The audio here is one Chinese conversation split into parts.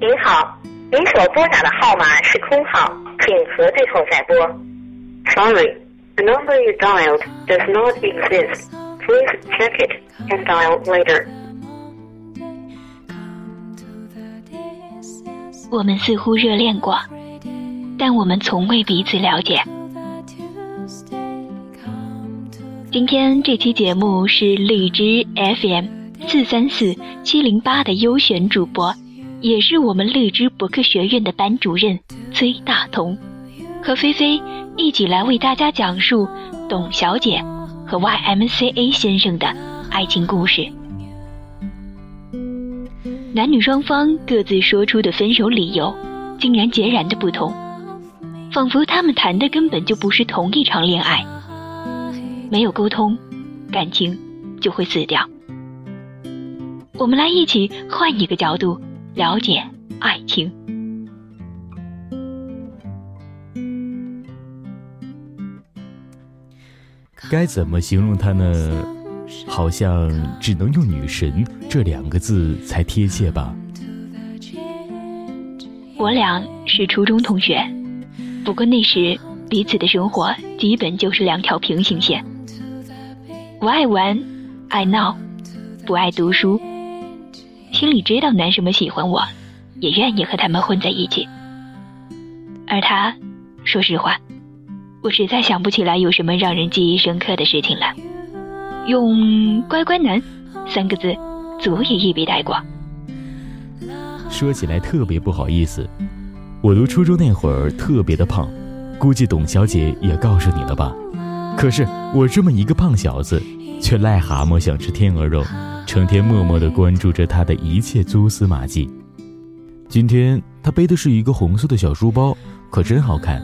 您好，您所拨打的号码是空号，请核对后再拨。Sorry, the number you dialed does not exist. Please check it and dial later. 我们似乎热恋过，但我们从未彼此了解。今天这期节目是荔枝 FM 四三四七零八的优选主播。也是我们荔枝博客学院的班主任崔大同，和菲菲一起来为大家讲述董小姐和 YMCA 先生的爱情故事。男女双方各自说出的分手理由，竟然截然的不同，仿佛他们谈的根本就不是同一场恋爱。没有沟通，感情就会死掉。我们来一起换一个角度。了解爱情，该怎么形容他呢？好像只能用“女神”这两个字才贴切吧。我俩是初中同学，不过那时彼此的生活基本就是两条平行线。不爱玩，爱闹，不爱读书。心里知道男生们喜欢我，也愿意和他们混在一起。而他，说实话，我实在想不起来有什么让人记忆深刻的事情了。用“乖乖男”三个字，足以一笔带过。说起来特别不好意思，我读初中那会儿特别的胖，估计董小姐也告诉你了吧？可是我这么一个胖小子，却癞蛤蟆想吃天鹅肉。成天默默地关注着他的一切蛛丝马迹。今天他背的是一个红色的小书包，可真好看。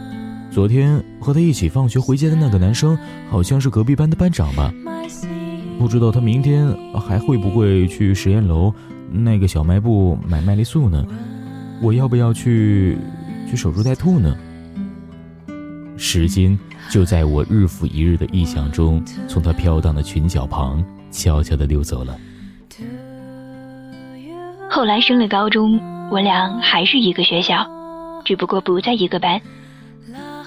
昨天和他一起放学回家的那个男生，好像是隔壁班的班长吧？不知道他明天还会不会去实验楼那个小卖部买麦丽素呢？我要不要去去守株待兔呢？时间就在我日复一日的臆想中，从他飘荡的裙角旁悄悄地溜走了。后来升了高中，我俩还是一个学校，只不过不在一个班。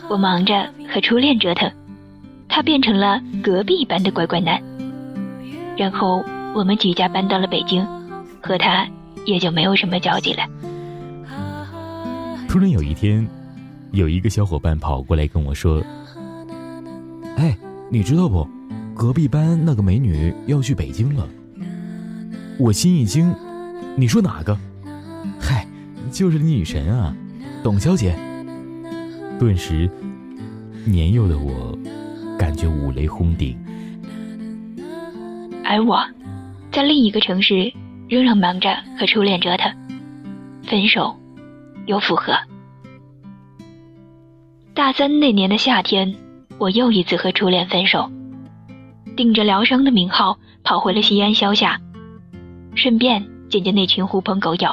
我忙着和初恋折腾，他变成了隔壁班的乖乖男。然后我们举家搬到了北京，和他也就没有什么交集了。突然有一天，有一个小伙伴跑过来跟我说：“哎，你知道不？隔壁班那个美女要去北京了。”我心一惊。你说哪个？嗨，就是你女神啊，董小姐。顿时，年幼的我感觉五雷轰顶。而我，在另一个城市，仍然忙着和初恋折腾，分手，又复合。大三那年的夏天，我又一次和初恋分手，顶着疗伤的名号，跑回了西安消夏，顺便。见见那群狐朋狗友。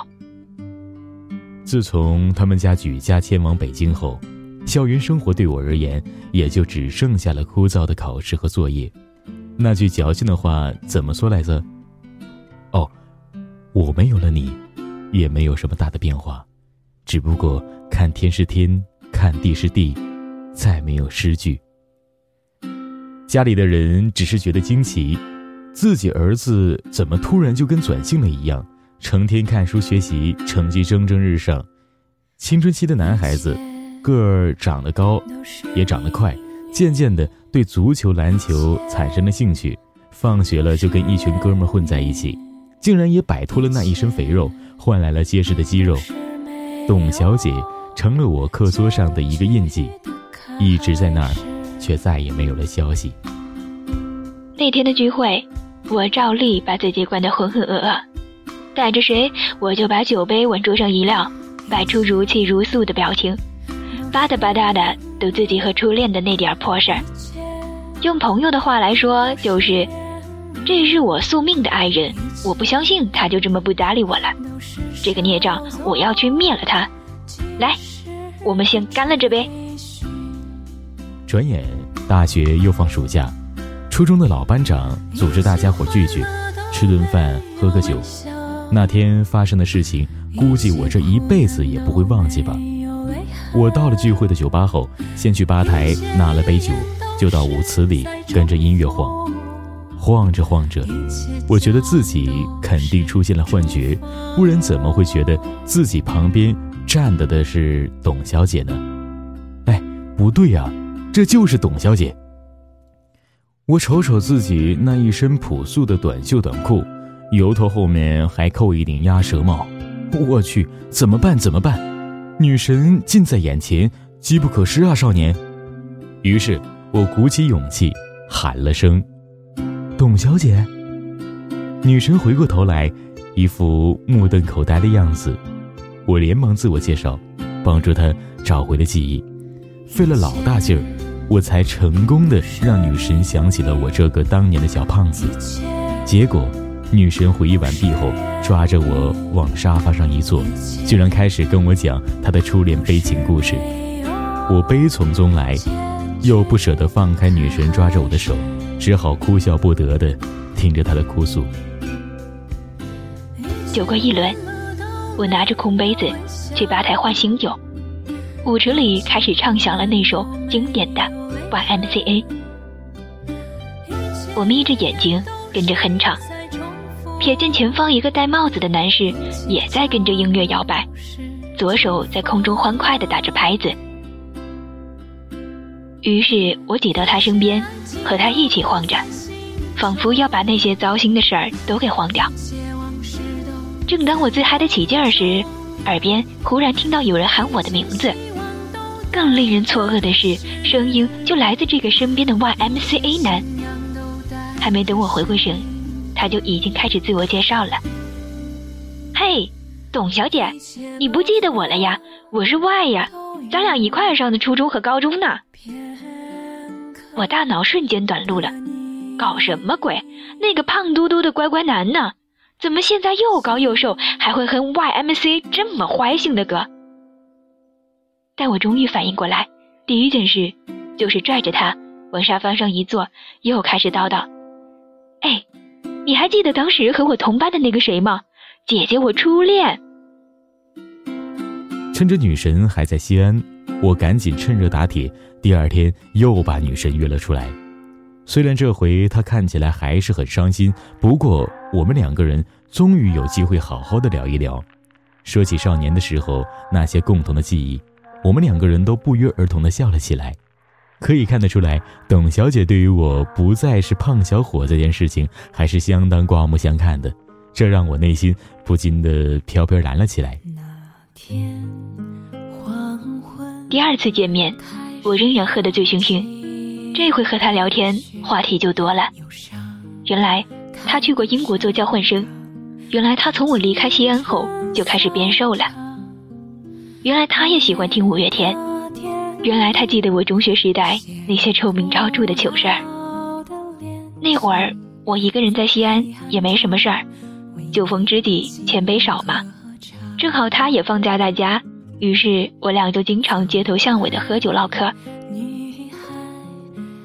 自从他们家举家迁往北京后，校园生活对我而言也就只剩下了枯燥的考试和作业。那句矫情的话怎么说来着？哦，我没有了你，也没有什么大的变化，只不过看天是天，看地是地，再没有诗句。家里的人只是觉得惊奇。自己儿子怎么突然就跟转性了一样，成天看书学习，成绩蒸蒸日上。青春期的男孩子，个儿长得高，也长得快，渐渐的对足球、篮球产生了兴趣。放学了就跟一群哥们混在一起，竟然也摆脱了那一身肥肉，换来了结实的肌肉。董小姐成了我课桌上的一个印记，一直在那儿，却再也没有了消息。那天的聚会。我照例把自己灌得浑浑噩噩，带着谁，我就把酒杯往桌上一撂，摆出如泣如诉的表情，吧嗒吧嗒的赌自己和初恋的那点破事儿。用朋友的话来说，就是这是我宿命的爱人，我不相信他就这么不搭理我了。这个孽障，我要去灭了他。来，我们先干了这杯。转眼大学又放暑假。初中的老班长组织大家伙聚聚，吃顿饭，喝个酒。那天发生的事情，估计我这一辈子也不会忘记吧。我到了聚会的酒吧后，先去吧台拿了杯酒，就到舞池里跟着音乐晃。晃着晃着，我觉得自己肯定出现了幻觉，不然怎么会觉得自己旁边站的的是董小姐呢？哎，不对呀，这就是董小姐。我瞅瞅自己那一身朴素的短袖短裤，油头后面还扣一顶鸭舌帽，我去，怎么办？怎么办？女神近在眼前，机不可失啊，少年！于是我鼓起勇气喊了声。董小姐，女神回过头来，一副目瞪口呆的样子。我连忙自我介绍，帮助她找回了记忆。费了老大劲儿，我才成功的让女神想起了我这个当年的小胖子。结果，女神回忆完毕后，抓着我往沙发上一坐，居然开始跟我讲她的初恋悲情故事。我悲从中来，又不舍得放开女神抓着我的手。只好哭笑不得的听着她的哭诉。酒过一轮，我拿着空杯子去吧台换新酒。舞池里开始唱响了那首经典的 YMCA。我眯着眼睛跟着哼唱，瞥见前方一个戴帽子的男士也在跟着音乐摇摆，左手在空中欢快地打着拍子。于是我挤到他身边，和他一起晃着，仿佛要把那些糟心的事儿都给晃掉。正当我自嗨得起劲儿时，耳边忽然听到有人喊我的名字。更令人错愕的是，声音就来自这个身边的 YMCA 男。还没等我回过神，他就已经开始自我介绍了：“嘿，董小姐，你不记得我了呀？我是 Y 呀，咱俩一块上的初中和高中呢。”我大脑瞬间短路了，搞什么鬼？那个胖嘟嘟的乖乖男呢？怎么现在又高又瘦，还会哼 YMC 这么坏性的歌？但我终于反应过来，第一件事就是拽着他往沙发上一坐，又开始叨叨：“哎，你还记得当时和我同班的那个谁吗？姐姐，我初恋。”趁着女神还在西安，我赶紧趁热打铁。第二天又把女神约了出来，虽然这回她看起来还是很伤心，不过我们两个人终于有机会好好的聊一聊。说起少年的时候那些共同的记忆，我们两个人都不约而同的笑了起来。可以看得出来，董小姐对于我不再是胖小伙这件事情还是相当刮目相看的，这让我内心不禁的飘飘然了起来。第二次见面。我仍然喝得醉醺醺，这回和他聊天话题就多了。原来他去过英国做交换生，原来他从我离开西安后就开始变瘦了，原来他也喜欢听五月天，原来他记得我中学时代那些臭名昭著的糗事儿。那会儿我一个人在西安也没什么事儿，酒逢知己千杯少嘛，正好他也放假在家。于是我俩就经常街头巷尾的喝酒唠嗑。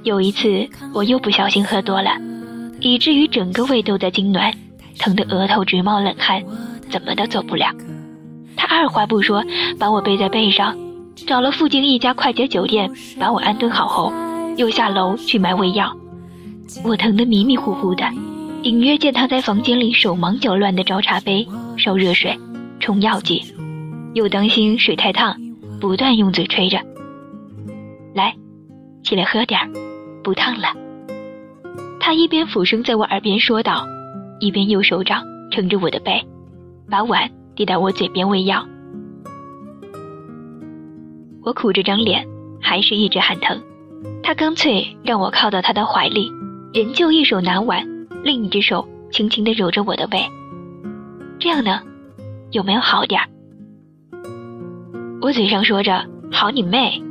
有一次我又不小心喝多了，以至于整个胃都在痉挛，疼得额头直冒冷汗，怎么都走不了。他二话不说把我背在背上，找了附近一家快捷酒店把我安顿好后，又下楼去买胃药。我疼得迷迷糊糊的，隐约见他在房间里手忙脚乱地找茶杯、烧热水、冲药剂。又担心水太烫，不断用嘴吹着。来，起来喝点儿，不烫了。他一边俯身在我耳边说道，一边用手掌撑着我的背，把碗递到我嘴边喂药。我苦着张脸，还是一直喊疼。他干脆让我靠到他的怀里，仍旧一手拿碗，另一只手轻轻地揉着我的胃。这样呢，有没有好点儿？我嘴上说着“好你妹”，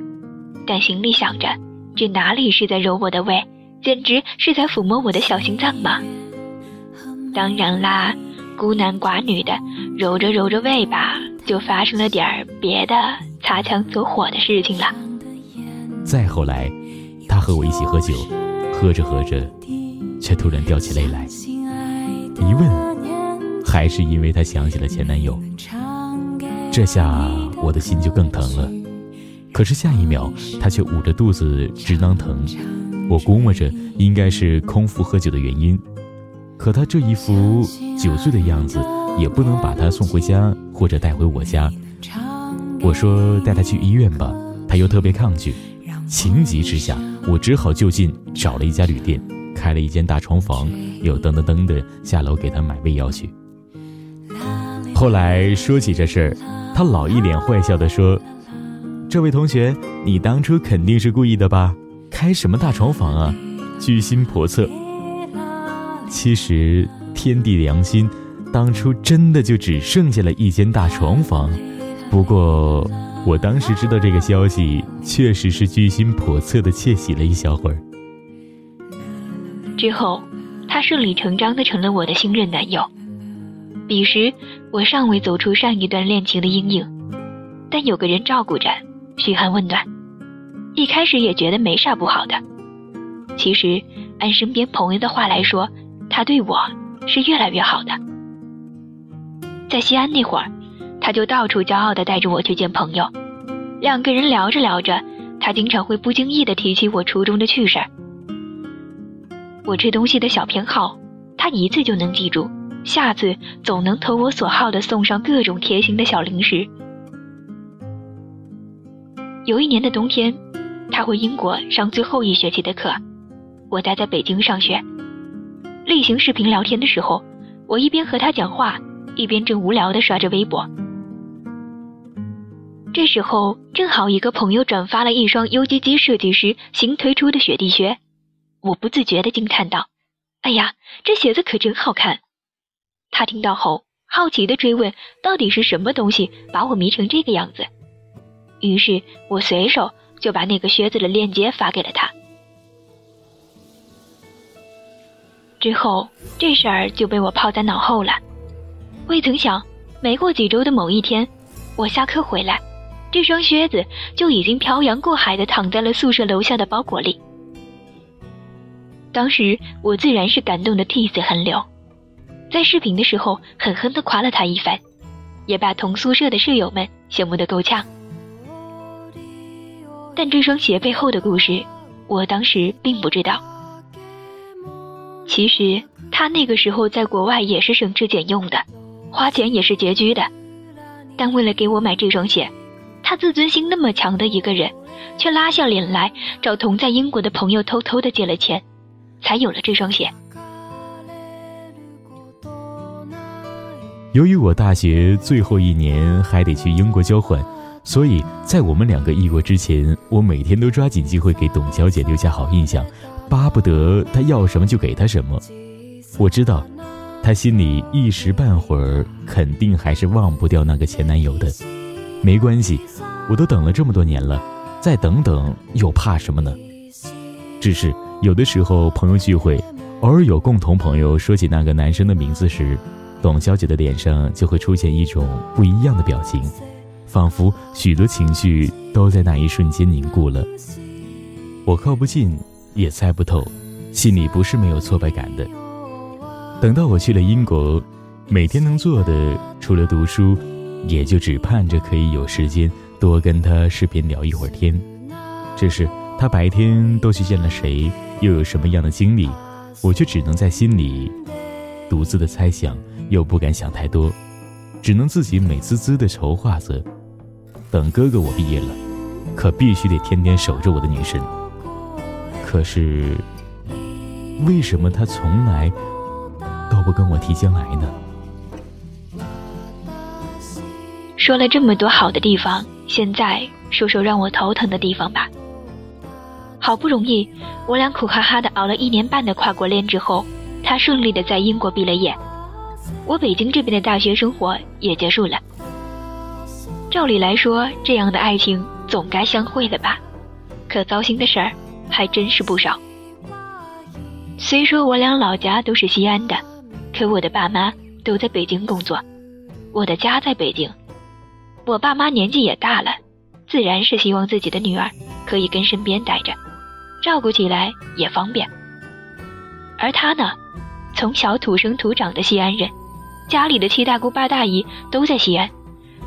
但心里想着，这哪里是在揉我的胃，简直是在抚摸我的小心脏嘛！当然啦，孤男寡女的揉着揉着胃吧，就发生了点儿别的擦枪走火的事情了。再后来，他和我一起喝酒，喝着喝着，却突然掉起泪来，一问还是因为他想起了前男友。这下我的心就更疼了。可是下一秒，他却捂着肚子直囊疼。我估摸着应该是空腹喝酒的原因。可他这一副酒醉的样子，也不能把他送回家或者带回我家。我说带他去医院吧，他又特别抗拒。情急之下，我只好就近找了一家旅店，开了一间大床房，又噔噔噔的下楼给他买胃药去。后来说起这事儿，他老一脸坏笑的说：“这位同学，你当初肯定是故意的吧？开什么大床房啊，居心叵测。”其实天地良心，当初真的就只剩下了一间大床房，不过。我当时知道这个消息，确实是居心叵测的窃喜了一小会儿。之后，他顺理成章的成了我的新任男友。彼时，我尚未走出上一段恋情的阴影，但有个人照顾着，嘘寒问暖。一开始也觉得没啥不好的。其实，按身边朋友的话来说，他对我是越来越好的。在西安那会儿。他就到处骄傲地带着我去见朋友，两个人聊着聊着，他经常会不经意地提起我初中的趣事儿。我吃东西的小偏好，他一次就能记住，下次总能投我所好的送上各种贴心的小零食。有一年的冬天，他回英国上最后一学期的课，我待在北京上学。例行视频聊天的时候，我一边和他讲话，一边正无聊地刷着微博。这时候正好一个朋友转发了一双 UGG 设计师新推出的雪地靴，我不自觉地惊叹道：“哎呀，这鞋子可真好看！”他听到后好奇地追问：“到底是什么东西把我迷成这个样子？”于是我随手就把那个靴子的链接发给了他。之后这事儿就被我抛在脑后了。未曾想，没过几周的某一天，我下课回来。这双靴子就已经漂洋过海的躺在了宿舍楼下的包裹里。当时我自然是感动的涕泗横流，在视频的时候狠狠的夸了他一番，也把同宿舍的舍友们羡慕的够呛。但这双鞋背后的故事，我当时并不知道。其实他那个时候在国外也是省吃俭用的，花钱也是拮据的，但为了给我买这双鞋。他自尊心那么强的一个人，却拉下脸来找同在英国的朋友偷偷的借了钱，才有了这双鞋。由于我大学最后一年还得去英国交换，所以在我们两个异国之前，我每天都抓紧机会给董小姐留下好印象，巴不得她要什么就给她什么。我知道，她心里一时半会儿肯定还是忘不掉那个前男友的。没关系，我都等了这么多年了，再等等又怕什么呢？只是有的时候朋友聚会，偶尔有共同朋友说起那个男生的名字时，董小姐的脸上就会出现一种不一样的表情，仿佛许多情绪都在那一瞬间凝固了。我靠不近，也猜不透，心里不是没有挫败感的。等到我去了英国，每天能做的除了读书。也就只盼着可以有时间多跟他视频聊一会儿天，只是他白天都去见了谁，又有什么样的经历，我却只能在心里独自的猜想，又不敢想太多，只能自己美滋滋的筹划着，等哥哥我毕业了，可必须得天天守着我的女神。可是，为什么他从来都不跟我提将来呢？说了这么多好的地方，现在说说让我头疼的地方吧。好不容易，我俩苦哈哈的熬了一年半的跨国恋之后，他顺利的在英国毕了业，我北京这边的大学生活也结束了。照理来说，这样的爱情总该相会了吧？可糟心的事儿还真是不少。虽说我俩老家都是西安的，可我的爸妈都在北京工作，我的家在北京。我爸妈年纪也大了，自然是希望自己的女儿可以跟身边待着，照顾起来也方便。而他呢，从小土生土长的西安人，家里的七大姑八大姨都在西安，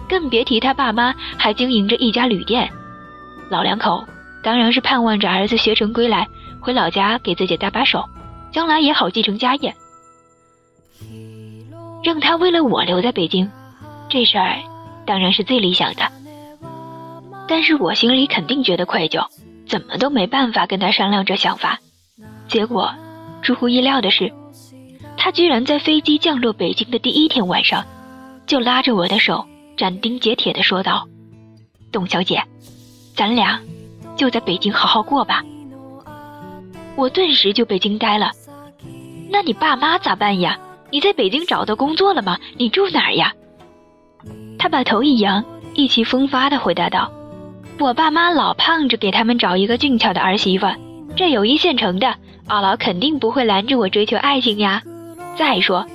更别提他爸妈还经营着一家旅店。老两口当然是盼望着儿子学成归来，回老家给自己搭把手，将来也好继承家业。让他为了我留在北京，这事儿当然是最理想的。但是我心里肯定觉得愧疚，怎么都没办法跟他商量这想法。结果，出乎意料的是，他居然在飞机降落北京的第一天晚上，就拉着我的手，斩钉截铁地说道：“董小姐，咱俩就在北京好好过吧。”我顿时就被惊呆了。那你爸妈咋办呀？你在北京找到工作了吗？你住哪儿呀？他把头一扬，意气风发地回答道：“我爸妈老盼着给他们找一个俊俏的儿媳妇，这有一现成的，二老肯定不会拦着我追求爱情呀。再说，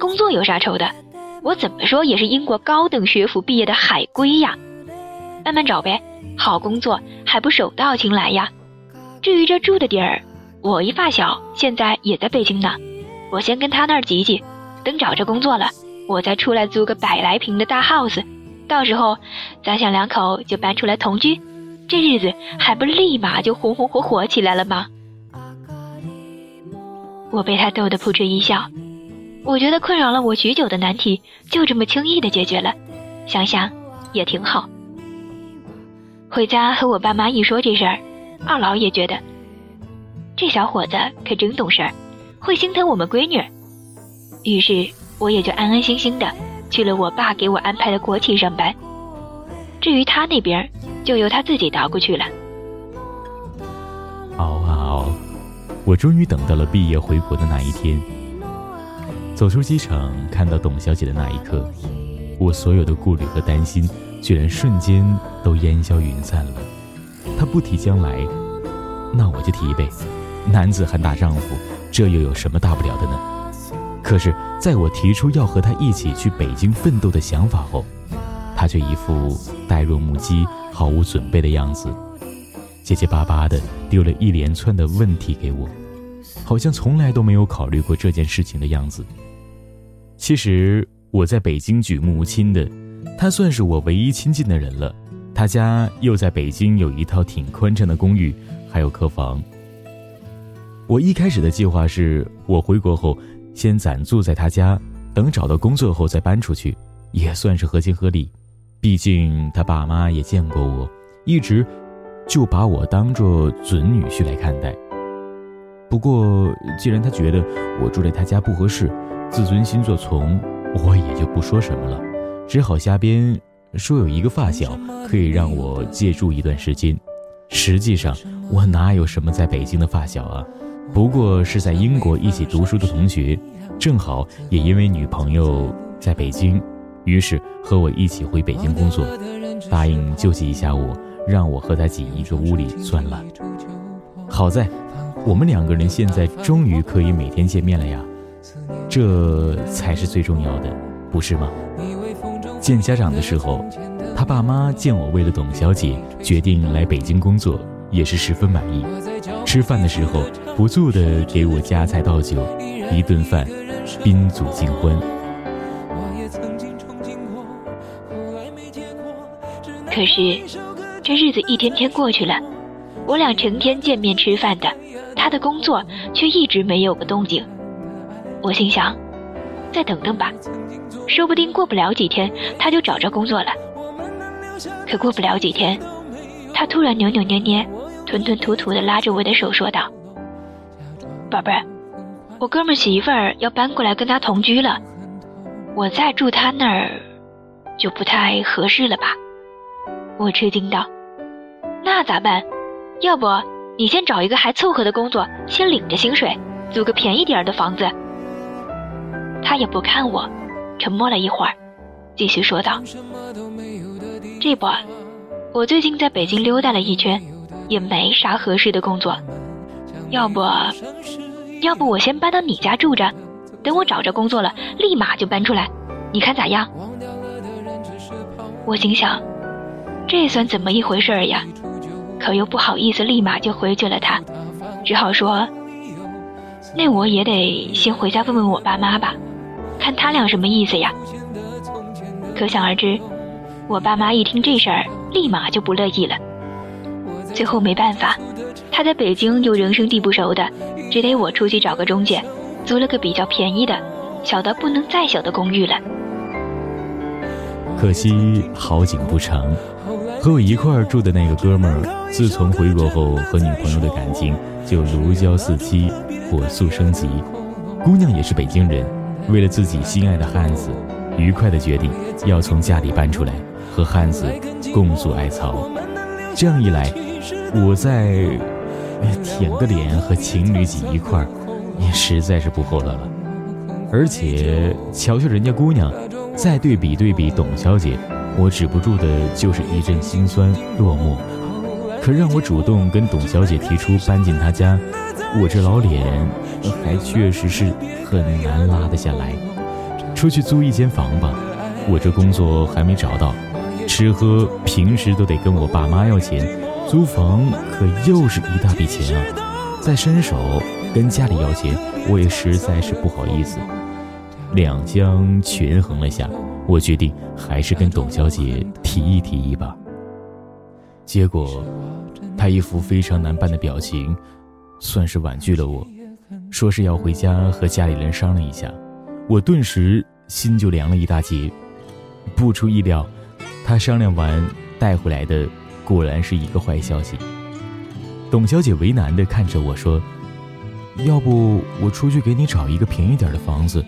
工作有啥愁的？我怎么说也是英国高等学府毕业的海归呀。慢慢找呗，好工作还不手到擒来呀。至于这住的地儿，我一发小现在也在北京呢。”我先跟他那儿挤挤，等找着工作了，我再出来租个百来平的大 house，到时候咱小两口就搬出来同居，这日子还不立马就红红火火起来了吗？我被他逗得扑哧一笑，我觉得困扰了我许久的难题就这么轻易的解决了，想想也挺好。回家和我爸妈一说这事儿，二老也觉得这小伙子可真懂事儿。会心疼我们闺女，于是我也就安安心心的去了我爸给我安排的国企上班。至于他那边，就由他自己倒过去了。熬啊熬，我终于等到了毕业回国的那一天。走出机场，看到董小姐的那一刻，我所有的顾虑和担心，居然瞬间都烟消云散了。他不提将来，那我就提呗。男子汉大丈夫。这又有什么大不了的呢？可是，在我提出要和他一起去北京奋斗的想法后，他却一副呆若木鸡、毫无准备的样子，结结巴巴的丢了一连串的问题给我，好像从来都没有考虑过这件事情的样子。其实我在北京举目无亲的，他算是我唯一亲近的人了。他家又在北京有一套挺宽敞的公寓，还有客房。我一开始的计划是，我回国后先暂住在他家，等找到工作后再搬出去，也算是合情合理。毕竟他爸妈也见过我，一直就把我当做准女婿来看待。不过，既然他觉得我住在他家不合适，自尊心作从，我也就不说什么了，只好瞎编说有一个发小可以让我借住一段时间。实际上，我哪有什么在北京的发小啊？不过是在英国一起读书的同学，正好也因为女朋友在北京，于是和我一起回北京工作，答应救济一下我，让我和他挤一个屋里算了。好在，我们两个人现在终于可以每天见面了呀，这才是最重要的，不是吗？见家长的时候，他爸妈见我为了董小姐决定来北京工作，也是十分满意。吃饭的时候，不住的给我夹菜倒酒，一顿饭，宾主尽欢。可是，这日子一天天过去了，我俩成天见面吃饭的，他的工作却一直没有个动静。我心想，再等等吧，说不定过不了几天他就找着工作了。可过不了几天，他突然扭扭捏捏。吞吞吐吐的拉着我的手说道：“宝贝儿，我哥们媳妇儿要搬过来跟他同居了，我再住他那儿就不太合适了吧？”我吃惊道：“那咋办？要不你先找一个还凑合的工作，先领着薪水，租个便宜点的房子。”他也不看我，沉默了一会儿，继续说道：“这不，我最近在北京溜达了一圈。”也没啥合适的工作，要不，要不我先搬到你家住着，等我找着工作了，立马就搬出来，你看咋样？我心想，这算怎么一回事儿呀？可又不好意思立马就回绝了他，只好说，那我也得先回家问问我爸妈吧。看他俩什么意思呀？可想而知，我爸妈一听这事儿，立马就不乐意了。最后没办法，他在北京又人生地不熟的，只得我出去找个中介，租了个比较便宜的、小到不能再小的公寓了。可惜好景不长，和我一块儿住的那个哥们儿，自从回国后和女朋友的感情就如胶似漆，火速升级。姑娘也是北京人，为了自己心爱的汉子，愉快的决定要从家里搬出来，和汉子共宿爱巢。这样一来，我再舔个脸和情侣挤一块儿，也实在是不厚道了。而且瞧瞧人家姑娘。再对比对比董小姐，我止不住的就是一阵心酸落寞。可让我主动跟董小姐提出搬进她家，我这老脸还确实是很难拉得下来。出去租一间房吧，我这工作还没找到，吃喝平时都得跟我爸妈要钱，租房可又是一大笔钱啊！再伸手跟家里要钱，我也实在是不好意思。两相权衡了下，我决定还是跟董小姐提议提议吧。结果，她一副非常难办的表情，算是婉拒了我，说是要回家和家里人商量一下。我顿时心就凉了一大截。不出意料，她商量完带回来的果然是一个坏消息。董小姐为难地看着我说：“要不我出去给你找一个便宜点的房子。”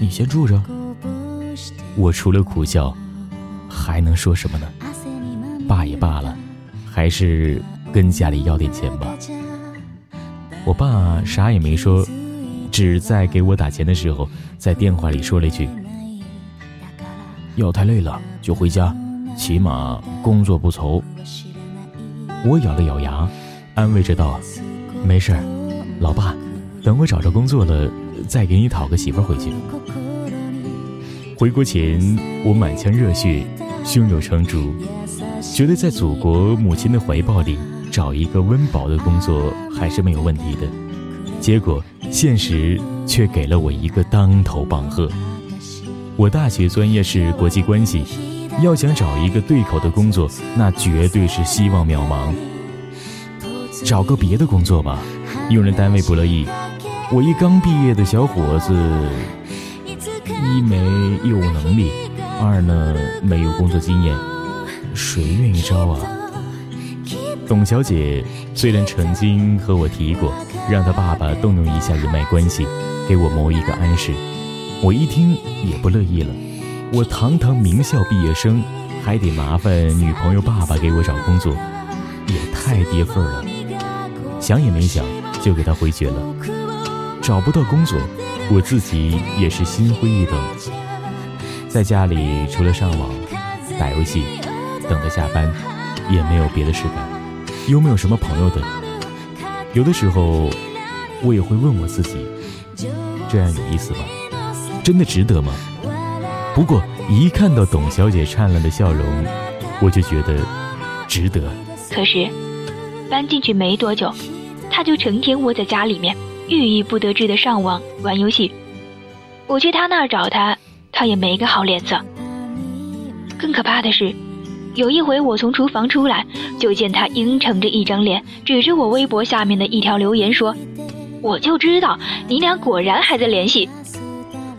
你先住着，我除了苦笑，还能说什么呢？罢也罢了，还是跟家里要点钱吧。我爸啥也没说，只在给我打钱的时候，在电话里说了一句：“要太累了就回家，起码工作不愁。”我咬了咬牙，安慰着道：“没事，老爸，等我找着工作了。”再给你讨个媳妇回去。回国前，我满腔热血，胸有成竹，觉得在祖国母亲的怀抱里找一个温饱的工作还是没有问题的。结果，现实却给了我一个当头棒喝。我大学专业是国际关系，要想找一个对口的工作，那绝对是希望渺茫。找个别的工作吧，用人单位不乐意。我一刚毕业的小伙子，一没业务能力，二呢没有工作经验，谁愿意招啊？董小姐虽然曾经和我提过，让她爸爸动用一下人脉关系，给我谋一个安适，我一听也不乐意了。我堂堂名校毕业生，还得麻烦女朋友爸爸给我找工作，也太跌份了。想也没想，就给他回绝了。找不到工作，我自己也是心灰意冷。在家里除了上网、打游戏、等着下班，也没有别的事干，又没有什么朋友的。有的时候，我也会问我自己：这样有意思吗？真的值得吗？不过一看到董小姐灿烂的笑容，我就觉得值得。可是搬进去没多久，她就成天窝在家里面。郁郁不得志的上网玩游戏，我去他那儿找他，他也没个好脸色。更可怕的是，有一回我从厨房出来，就见他阴沉着一张脸，指着我微博下面的一条留言说：“我就知道你俩果然还在联系。”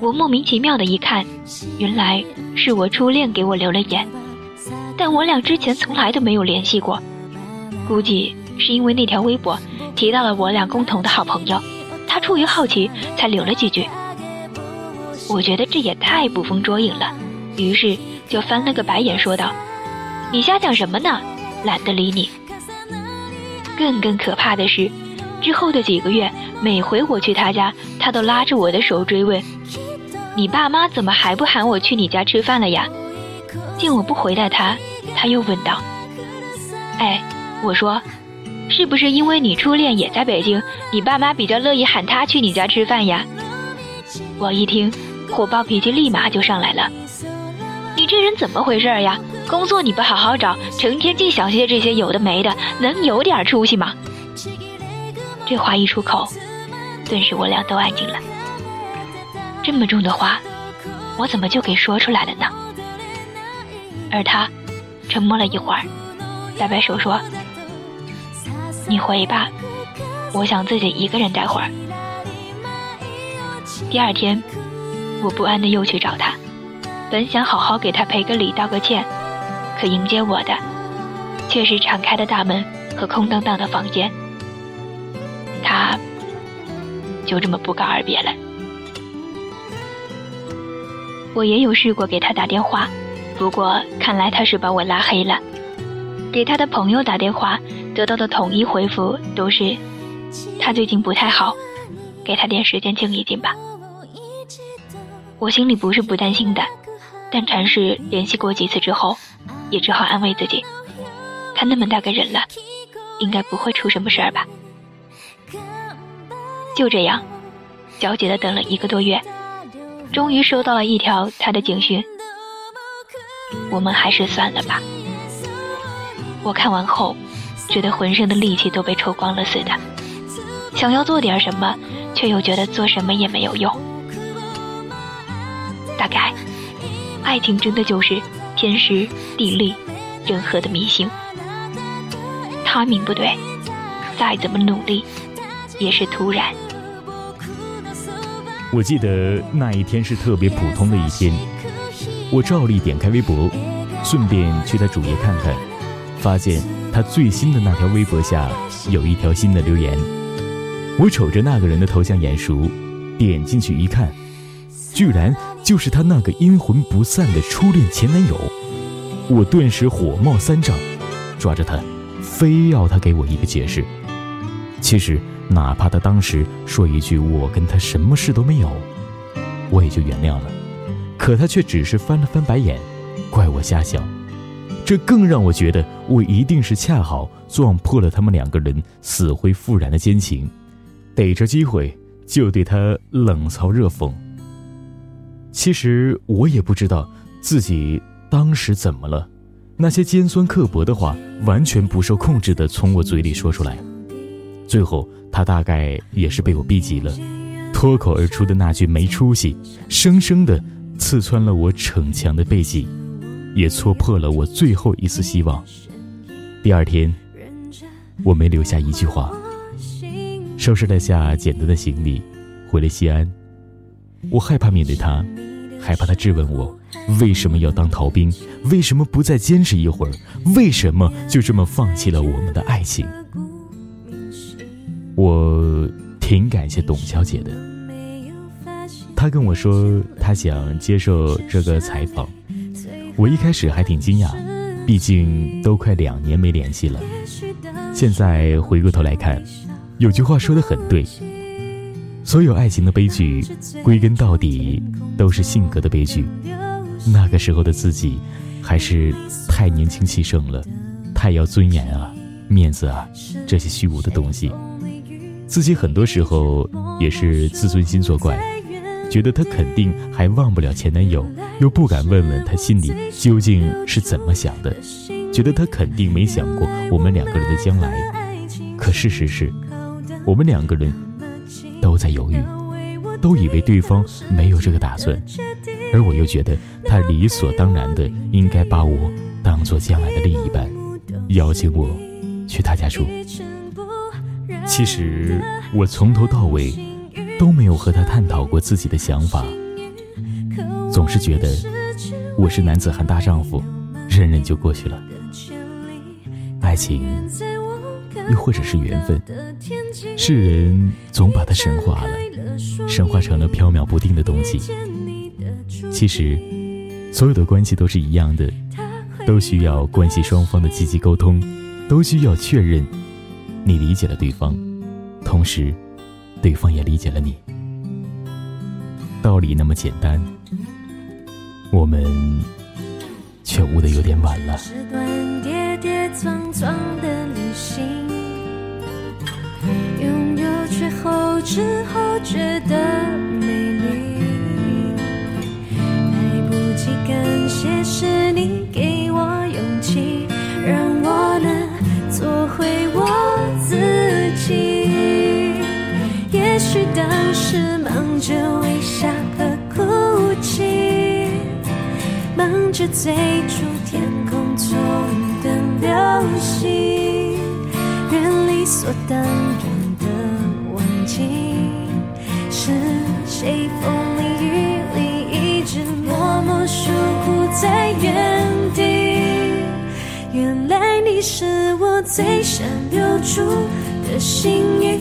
我莫名其妙的一看，原来是我初恋给我留了言，但我俩之前从来都没有联系过，估计是因为那条微博提到了我俩共同的好朋友。他出于好奇才留了几句，我觉得这也太捕风捉影了，于是就翻了个白眼说道：“你瞎讲什么呢？懒得理你。”更更可怕的是，之后的几个月，每回我去他家，他都拉着我的手追问：“你爸妈怎么还不喊我去你家吃饭了呀？”见我不回答他，他又问道：“哎，我说。”是不是因为你初恋也在北京，你爸妈比较乐意喊他去你家吃饭呀？我一听，火爆脾气立马就上来了。你这人怎么回事呀？工作你不好好找，成天净想些这些有的没的，能有点出息吗？这话一出口，顿时我俩都安静了。这么重的话，我怎么就给说出来了呢？而他沉默了一会儿，摆摆手说：“你回吧，我想自己一个人待会儿。”第二天，我不安的又去找他，本想好好给他赔个礼、道个歉，可迎接我的却是敞开的大门和空荡荡的房间。他就这么不告而别了。我也有试过给他打电话，不过看来他是把我拉黑了。给他的朋友打电话，得到的统一回复都是他最近不太好，给他点时间静一静吧。我心里不是不担心的，但尝试联系过几次之后，也只好安慰自己，他那么大个人了，应该不会出什么事儿吧。就这样，焦急的等了一个多月。终于收到了一条他的警讯，我们还是算了吧。我看完后，觉得浑身的力气都被抽光了似的，想要做点什么，却又觉得做什么也没有用。大概，爱情真的就是天时地利人和的迷信。他命不对，再怎么努力，也是突然。我记得那一天是特别普通的一天，我照例点开微博，顺便去他主页看看，发现他最新的那条微博下有一条新的留言。我瞅着那个人的头像眼熟，点进去一看，居然就是他那个阴魂不散的初恋前男友。我顿时火冒三丈，抓着他，非要他给我一个解释。其实。哪怕他当时说一句“我跟他什么事都没有”，我也就原谅了。可他却只是翻了翻白眼，怪我瞎想。这更让我觉得我一定是恰好撞破了他们两个人死灰复燃的奸情，逮着机会就对他冷嘲热讽。其实我也不知道自己当时怎么了，那些尖酸刻薄的话完全不受控制的从我嘴里说出来，最后。他大概也是被我逼急了，脱口而出的那句“没出息”，生生的刺穿了我逞强的背脊，也戳破了我最后一丝希望。第二天，我没留下一句话，收拾了下简单的行李，回了西安。我害怕面对他，害怕他质问我为什么要当逃兵，为什么不再坚持一会儿，为什么就这么放弃了我们的爱情。我挺感谢董小姐的，她跟我说她想接受这个采访，我一开始还挺惊讶，毕竟都快两年没联系了。现在回过头来看，有句话说的很对，所有爱情的悲剧，归根到底都是性格的悲剧。那个时候的自己，还是太年轻气盛了，太要尊严啊、面子啊这些虚无的东西。自己很多时候也是自尊心作怪，觉得他肯定还忘不了前男友，又不敢问问他心里究竟是怎么想的，觉得他肯定没想过我们两个人的将来。可事实是，我们两个人都在犹豫，都以为对方没有这个打算，而我又觉得他理所当然的应该把我当做将来的另一半，邀请我去他家住。其实我从头到尾都没有和他探讨过自己的想法，总是觉得我是男子汉大丈夫，忍忍就过去了。爱情，又或者是缘分，世人总把它神化了，神化成了飘渺不定的东西。其实，所有的关系都是一样的，都需要关系双方的积极沟通，都需要确认。你理解了对方，同时，对方也理解了你。道理那么简单，我们却悟得有点晚了。却后知后觉的美丽，来不及感谢是你给我勇气，让我能做回我。自己，也许当时忙着微笑和哭泣。忙着追逐天空中的流星，人理所当然谁风里雨里一直默默守护在原地？原来你是我最想留住的幸运，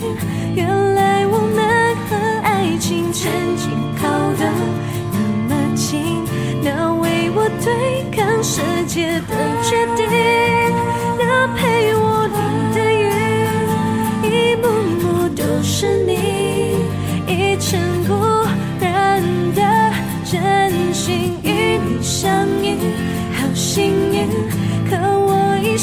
原来我们和爱情曾经靠得那么近。那为我对抗世界的